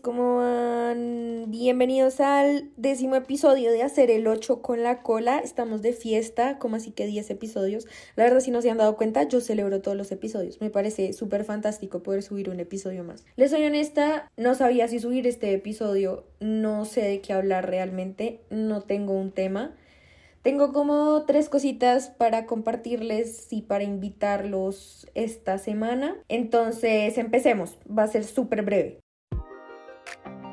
¿cómo van? Bienvenidos al décimo episodio de Hacer el 8 con la cola. Estamos de fiesta, como así que 10 episodios. La verdad, si no se han dado cuenta, yo celebro todos los episodios. Me parece súper fantástico poder subir un episodio más. Les soy honesta, no sabía si subir este episodio, no sé de qué hablar realmente, no tengo un tema. Tengo como tres cositas para compartirles y para invitarlos esta semana. Entonces, empecemos. Va a ser súper breve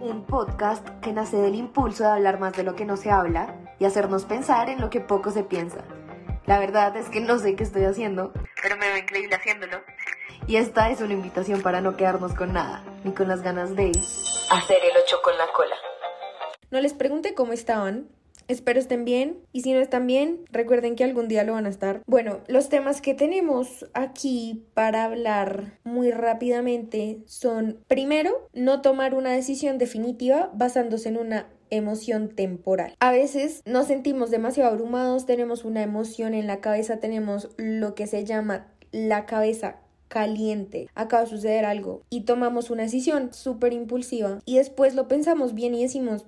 un podcast que nace del impulso de hablar más de lo que no se habla y hacernos pensar en lo que poco se piensa. La verdad es que no sé qué estoy haciendo, pero me veo increíble haciéndolo. Y esta es una invitación para no quedarnos con nada, ni con las ganas de hacer el ocho con la cola. No les pregunté cómo estaban, Espero estén bien y si no están bien, recuerden que algún día lo van a estar. Bueno, los temas que tenemos aquí para hablar muy rápidamente son, primero, no tomar una decisión definitiva basándose en una emoción temporal. A veces nos sentimos demasiado abrumados, tenemos una emoción en la cabeza, tenemos lo que se llama la cabeza caliente, acaba de suceder algo y tomamos una decisión súper impulsiva y después lo pensamos bien y decimos,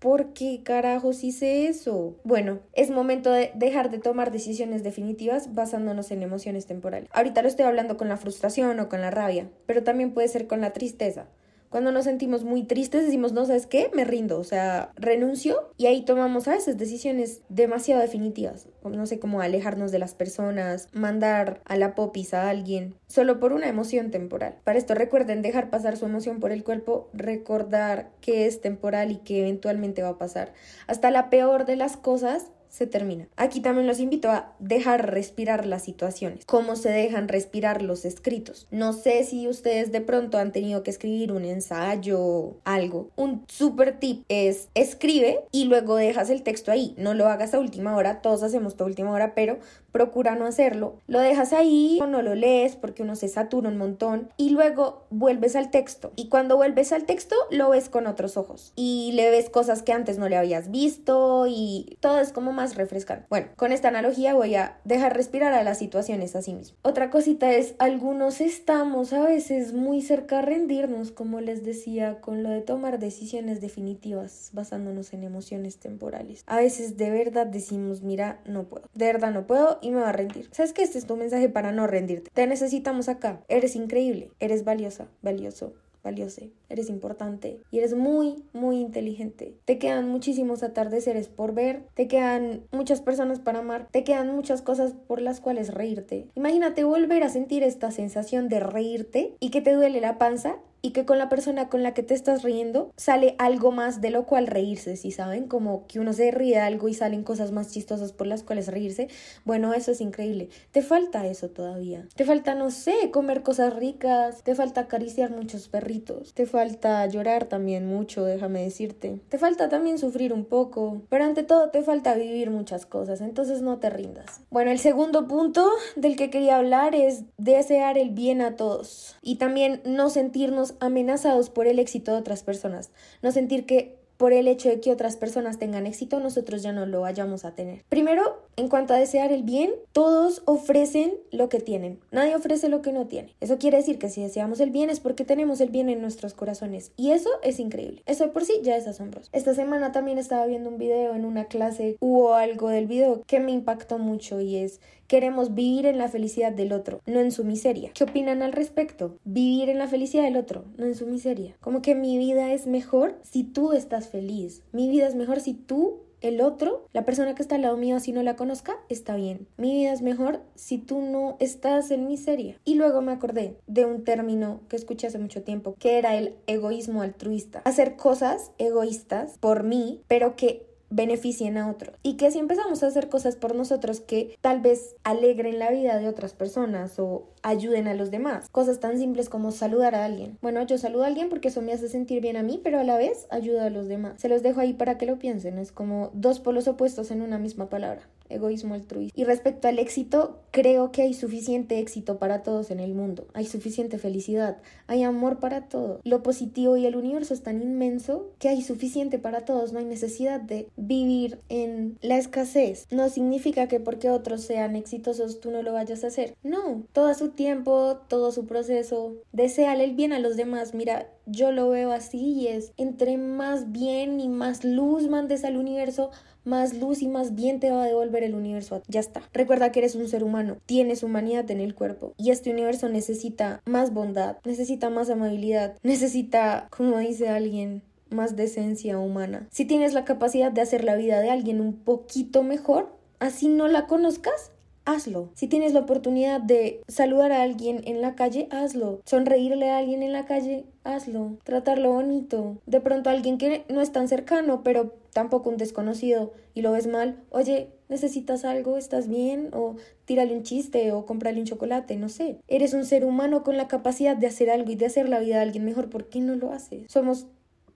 ¿Por qué carajos hice eso? Bueno, es momento de dejar de tomar decisiones definitivas basándonos en emociones temporales. Ahorita lo estoy hablando con la frustración o con la rabia, pero también puede ser con la tristeza. Cuando nos sentimos muy tristes decimos, no, ¿sabes qué? Me rindo, o sea, renuncio y ahí tomamos a veces decisiones demasiado definitivas, no sé, cómo alejarnos de las personas, mandar a la popis a alguien, solo por una emoción temporal. Para esto recuerden dejar pasar su emoción por el cuerpo, recordar que es temporal y que eventualmente va a pasar. Hasta la peor de las cosas se termina. Aquí también los invito a dejar respirar las situaciones, cómo se dejan respirar los escritos. No sé si ustedes de pronto han tenido que escribir un ensayo algo. Un super tip es escribe y luego dejas el texto ahí. No lo hagas a última hora, todos hacemos a última hora, pero procura no hacerlo. Lo dejas ahí o no lo lees porque uno se satura un montón y luego vuelves al texto. Y cuando vuelves al texto lo ves con otros ojos y le ves cosas que antes no le habías visto y todo es como más refrescante. Bueno, con esta analogía voy a dejar respirar a las situaciones así mismo. Otra cosita es, algunos estamos a veces muy cerca a rendirnos, como les decía, con lo de tomar decisiones definitivas basándonos en emociones temporales. A veces de verdad decimos, mira, no puedo. De verdad no puedo y me va a rendir. ¿Sabes que Este es tu mensaje para no rendirte. Te necesitamos acá. Eres increíble. Eres valiosa, valioso valioso, eres importante y eres muy, muy inteligente. Te quedan muchísimos atardeceres por ver, te quedan muchas personas para amar, te quedan muchas cosas por las cuales reírte. Imagínate volver a sentir esta sensación de reírte y que te duele la panza y que con la persona con la que te estás riendo sale algo más de lo cual reírse, si saben, como que uno se ríe de algo y salen cosas más chistosas por las cuales reírse, bueno, eso es increíble. Te falta eso todavía. Te falta, no sé, comer cosas ricas, te falta acariciar muchos perritos, te falta llorar también mucho, déjame decirte. Te falta también sufrir un poco, pero ante todo te falta vivir muchas cosas, entonces no te rindas. Bueno, el segundo punto del que quería hablar es desear el bien a todos y también no sentirnos amenazados por el éxito de otras personas, no sentir que por el hecho de que otras personas tengan éxito, nosotros ya no lo vayamos a tener. Primero, en cuanto a desear el bien, todos ofrecen lo que tienen. Nadie ofrece lo que no tiene. Eso quiere decir que si deseamos el bien es porque tenemos el bien en nuestros corazones. Y eso es increíble. Eso por sí ya es asombroso. Esta semana también estaba viendo un video en una clase. Hubo algo del video que me impactó mucho y es queremos vivir en la felicidad del otro, no en su miseria. ¿Qué opinan al respecto? Vivir en la felicidad del otro, no en su miseria. Como que mi vida es mejor si tú estás feliz. Mi vida es mejor si tú el otro, la persona que está al lado mío, si no la conozca, está bien. Mi vida es mejor si tú no estás en miseria. Y luego me acordé de un término que escuché hace mucho tiempo, que era el egoísmo altruista. Hacer cosas egoístas por mí, pero que beneficien a otros. Y que si empezamos a hacer cosas por nosotros que tal vez alegren la vida de otras personas o ayuden a los demás. Cosas tan simples como saludar a alguien. Bueno, yo saludo a alguien porque eso me hace sentir bien a mí, pero a la vez ayuda a los demás. Se los dejo ahí para que lo piensen. Es como dos polos opuestos en una misma palabra. Egoísmo altruista. Y respecto al éxito, creo que hay suficiente éxito para todos en el mundo. Hay suficiente felicidad. Hay amor para todo. Lo positivo y el universo es tan inmenso que hay suficiente para todos. No hay necesidad de vivir en la escasez. No significa que porque otros sean exitosos tú no lo vayas a hacer. No, toda su tiempo, todo su proceso. Deseale el bien a los demás. Mira, yo lo veo así y es entre más bien y más luz mandes al universo, más luz y más bien te va a devolver el universo. Ya está. Recuerda que eres un ser humano, tienes humanidad en el cuerpo y este universo necesita más bondad, necesita más amabilidad, necesita, como dice alguien, más decencia humana. Si tienes la capacidad de hacer la vida de alguien un poquito mejor, así no la conozcas, hazlo. Si tienes la oportunidad de saludar a alguien en la calle, hazlo. Sonreírle a alguien en la calle, hazlo. Tratarlo bonito. De pronto alguien que no es tan cercano, pero tampoco un desconocido y lo ves mal, oye, ¿necesitas algo? ¿Estás bien? O tírale un chiste o cómprale un chocolate, no sé. Eres un ser humano con la capacidad de hacer algo y de hacer la vida de alguien mejor, ¿por qué no lo haces? Somos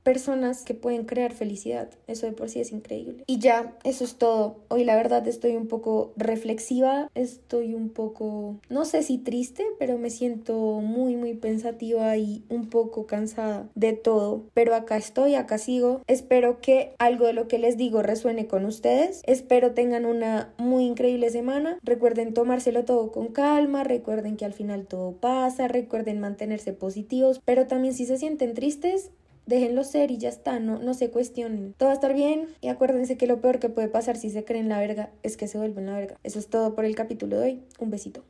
personas que pueden crear felicidad. Eso de por sí es increíble. Y ya, eso es todo. Hoy la verdad estoy un poco reflexiva, estoy un poco, no sé si triste, pero me siento muy, muy pensativa y un poco cansada de todo. Pero acá estoy, acá sigo. Espero que algo de lo que les digo resuene con ustedes. Espero tengan una muy increíble semana. Recuerden tomárselo todo con calma, recuerden que al final todo pasa, recuerden mantenerse positivos, pero también si se sienten tristes, déjenlo ser y ya está, no, no se cuestionen. Todo va a estar bien y acuérdense que lo peor que puede pasar si se creen la verga es que se vuelven la verga. Eso es todo por el capítulo de hoy. Un besito.